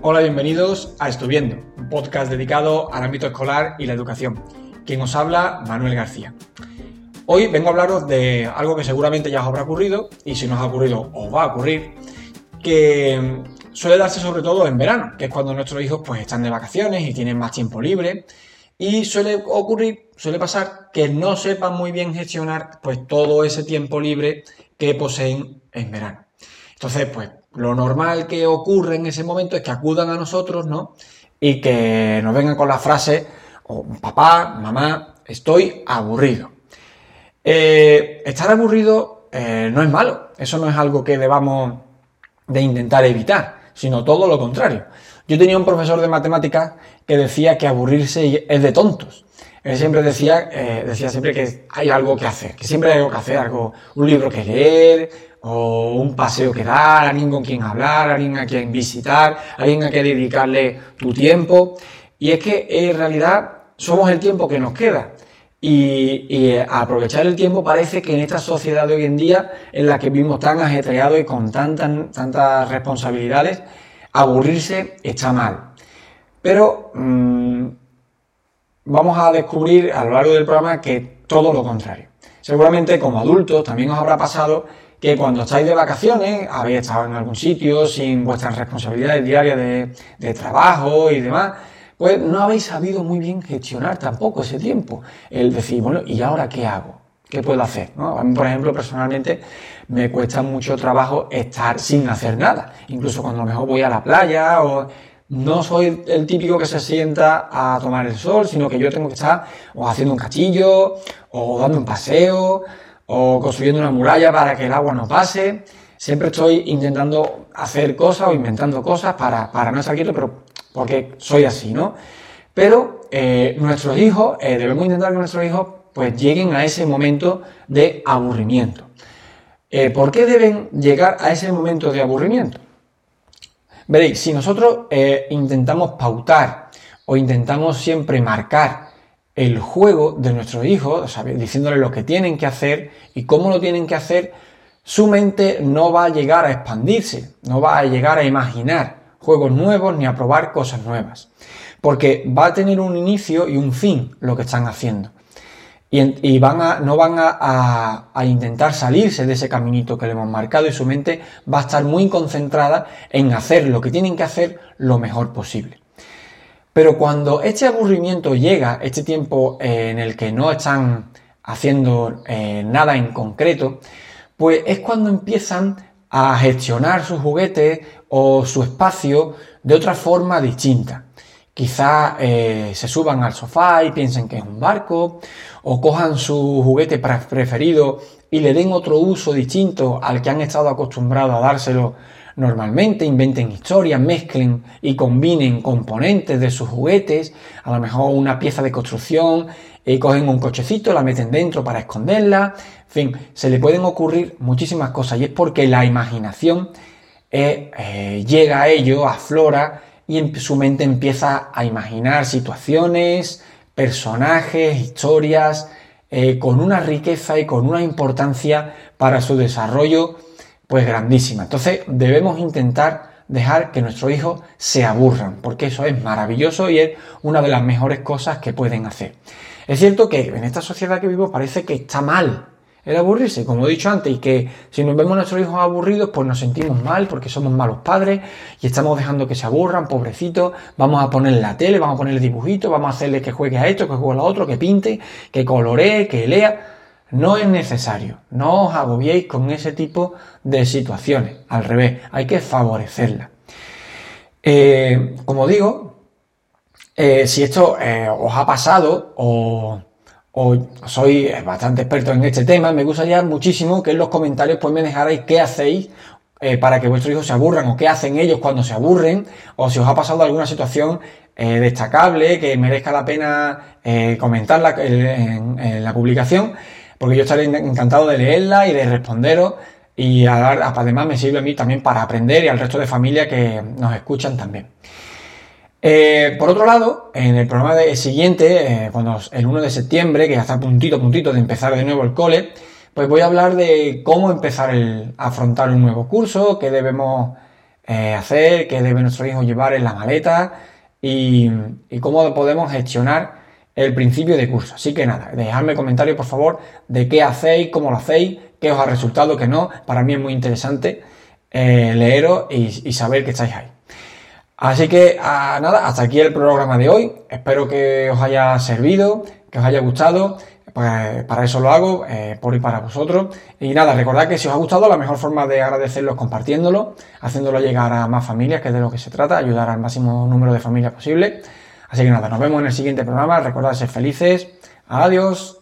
Hola, bienvenidos a Estuviendo, un podcast dedicado al ámbito escolar y la educación. Quien os habla, Manuel García. Hoy vengo a hablaros de algo que seguramente ya os habrá ocurrido, y si no os ha ocurrido, os va a ocurrir, que suele darse sobre todo en verano, que es cuando nuestros hijos pues están de vacaciones y tienen más tiempo libre, y suele ocurrir, suele pasar que no sepan muy bien gestionar pues todo ese tiempo libre que poseen en verano. Entonces, pues lo normal que ocurre en ese momento es que acudan a nosotros, ¿no? Y que nos vengan con la frase, papá, mamá, estoy aburrido. Eh, estar aburrido eh, no es malo, eso no es algo que debamos de intentar evitar, sino todo lo contrario. Yo tenía un profesor de matemáticas que decía que aburrirse es de tontos. Él siempre decía, eh, decía siempre que hay algo que hacer, que siempre hay algo que hacer, algo, un libro que leer, o un paseo que dar, alguien con quien hablar, alguien a quien visitar, alguien a quien dedicarle tu tiempo. Y es que en realidad somos el tiempo que nos queda. Y, aprovechar el tiempo parece que en esta sociedad de hoy en día, en la que vivimos tan ajetreados y con tantas, tantas responsabilidades, aburrirse está mal. Pero mm, vamos a descubrir a lo largo del programa que todo lo contrario. Seguramente como adultos también os habrá pasado que cuando estáis de vacaciones, habéis estado en algún sitio sin vuestras responsabilidades diarias de, trabajo y demás, pues no habéis sabido muy bien gestionar tampoco ese tiempo. El decir, bueno, ¿y ahora qué hago? ¿Qué puedo hacer? A mí, por ejemplo, personalmente me cuesta mucho trabajo estar sin hacer nada. Incluso cuando a lo mejor voy a la playa o no soy el típico que se sienta a tomar el sol, sino que yo tengo que estar o haciendo un cachillo o dando un paseo o construyendo una muralla para que el agua no pase. Siempre estoy intentando hacer cosas o inventando cosas para, no estar pero porque soy así, ¿no? Pero eh, nuestros hijos, eh, debemos intentar que nuestros hijos pues lleguen a ese momento de aburrimiento. Eh, ¿Por qué deben llegar a ese momento de aburrimiento? Veréis, si nosotros intentamos pautar o intentamos siempre marcar el juego de nuestros hijos, diciéndoles lo que tienen que hacer y cómo lo tienen que hacer, su mente no va a llegar a expandirse, no va a llegar a imaginar juegos nuevos ni a probar cosas nuevas. Porque va a tener un inicio y un fin lo que están haciendo. Y, van a, no van a, intentar salirse de ese caminito que le hemos marcado y su mente va a estar muy concentrada en hacer lo que tienen que hacer lo mejor posible. Pero cuando este aburrimiento llega, este tiempo eh, en el que no están haciendo eh, nada en concreto, pues es cuando empiezan a gestionar sus juguetes o su espacio de otra forma distinta. Quizá eh, se suban al sofá y piensen que es un barco, o cojan su juguete preferido y le den otro uso distinto al que han estado acostumbrados a dárselo normalmente, inventen historias, mezclen y combinen componentes de sus juguetes, a lo mejor una pieza de construcción, eh, cogen un cochecito, la meten dentro para esconderla, en fin, se le pueden ocurrir muchísimas cosas y es porque la imaginación eh, eh, llega a ello, aflora y en su mente empieza a imaginar situaciones, personajes, historias, con una riqueza y con una importancia para su desarrollo pues grandísima. Entonces debemos intentar dejar que nuestros hijos se aburran, porque eso es maravilloso y es una de las mejores cosas que pueden hacer. Es cierto que en esta sociedad que vivo parece que está mal el aburrirse, como he dicho antes, y que si nos vemos a nuestros hijos aburridos, pues nos sentimos mal porque somos malos padres y estamos dejando que se aburran, pobrecitos, vamos a ponerle la tele, vamos a ponerle dibujitos, vamos a hacerle que juegue a esto, que juegue a lo otro, que pinte, que coloree, que lea. No es necesario, no os agobiéis con ese tipo de situaciones, al revés, hay que favorecerla. Eh, como digo, eh, si esto eh, os ha pasado o, sois bastante experto en este tema, me gustaría muchísimo que en los comentarios pues me dejarais qué hacéis para que vuestros hijos se aburran o qué hacen ellos cuando se aburren o si os ha pasado alguna situación destacable que merezca la pena comentarla en la publicación porque yo estaré encantado de leerla y de responderos y además me sirve a mí también para aprender y al resto de familia que nos escuchan también. Eh, por otro lado, en el programa de, siguiente, eh, cuando el 1 de septiembre, que ya está puntito, puntito de empezar de nuevo el cole, pues voy a hablar de cómo empezar a afrontar un nuevo curso, qué debemos eh, hacer, qué debe nuestro hijo llevar en la maleta y, cómo podemos gestionar el principio de curso. Así que nada, dejadme comentarios por favor de qué hacéis, cómo lo hacéis, qué os ha resultado, qué no. Para mí es muy interesante eh, leeros y, saber que estáis ahí. Así que ah, nada, hasta aquí el programa de hoy. Espero que os haya servido, que os haya gustado. Pues para eso lo hago, eh, por y para vosotros. Y nada, recordad que si os ha gustado, la mejor forma de agradecerlo es compartiéndolo, haciéndolo llegar a más familias, que es de lo que se trata, ayudar al máximo número de familias posible. Así que nada, nos vemos en el siguiente programa. Recordad ser felices. Adiós.